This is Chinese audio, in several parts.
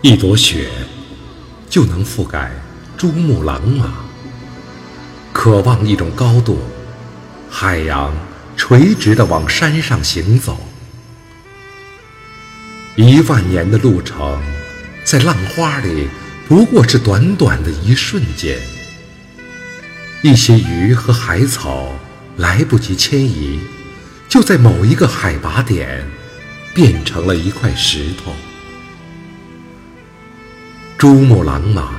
一朵雪就能覆盖珠穆朗玛。渴望一种高度，海洋垂直地往山上行走。一万年的路程，在浪花里不过是短短的一瞬间。一些鱼和海草来不及迁移，就在某一个海拔点变成了一块石头。珠穆朗玛，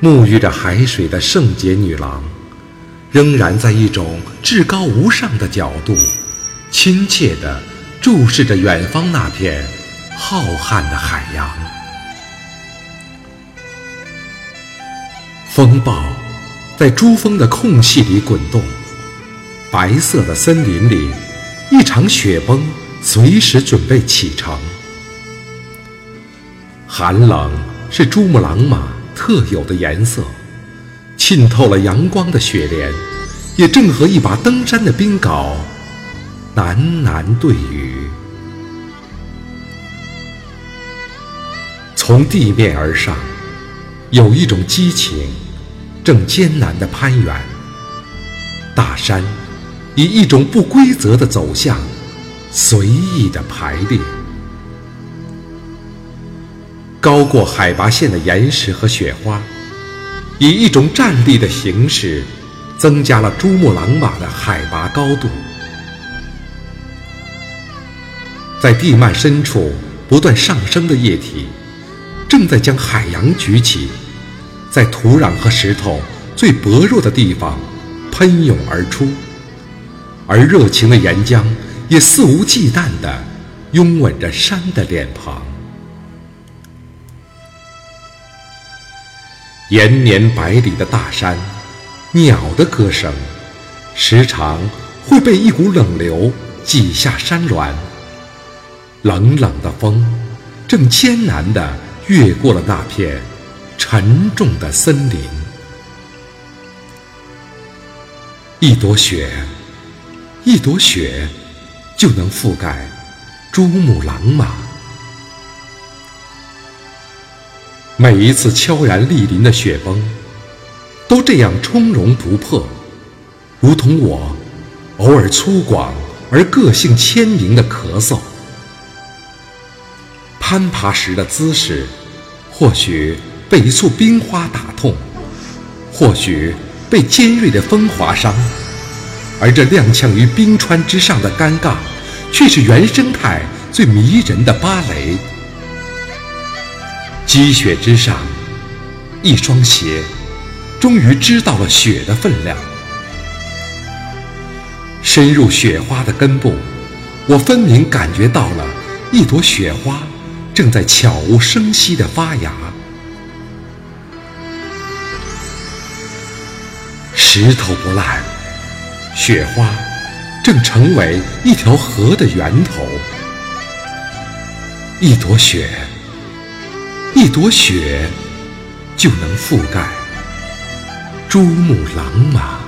沐浴着海水的圣洁女郎，仍然在一种至高无上的角度，亲切地注视着远方那片浩瀚的海洋。风暴在珠峰的空隙里滚动，白色的森林里，一场雪崩随时准备启程。寒冷。是珠穆朗玛特有的颜色，浸透了阳光的雪莲，也正和一把登山的冰镐喃喃对语。从地面而上，有一种激情，正艰难地攀援。大山以一种不规则的走向，随意地排列。高过海拔线的岩石和雪花，以一种站立的形式，增加了珠穆朗玛的海拔高度。在地幔深处不断上升的液体，正在将海洋举起，在土壤和石头最薄弱的地方喷涌而出，而热情的岩浆也肆无忌惮地拥吻着山的脸庞。延绵百里的大山，鸟的歌声，时常会被一股冷流挤下山峦。冷冷的风，正艰难地越过了那片沉重的森林。一朵雪，一朵雪，就能覆盖珠穆朗玛。每一次悄然莅临的雪崩，都这样从容不迫，如同我偶尔粗犷而个性鲜明的咳嗽。攀爬时的姿势，或许被一簇冰花打痛，或许被尖锐的风划伤，而这踉跄于冰川之上的尴尬，却是原生态最迷人的芭蕾。积雪之上，一双鞋，终于知道了雪的分量。深入雪花的根部，我分明感觉到了一朵雪花正在悄无声息地发芽。石头不烂，雪花正成为一条河的源头。一朵雪。一朵雪就能覆盖珠穆朗玛。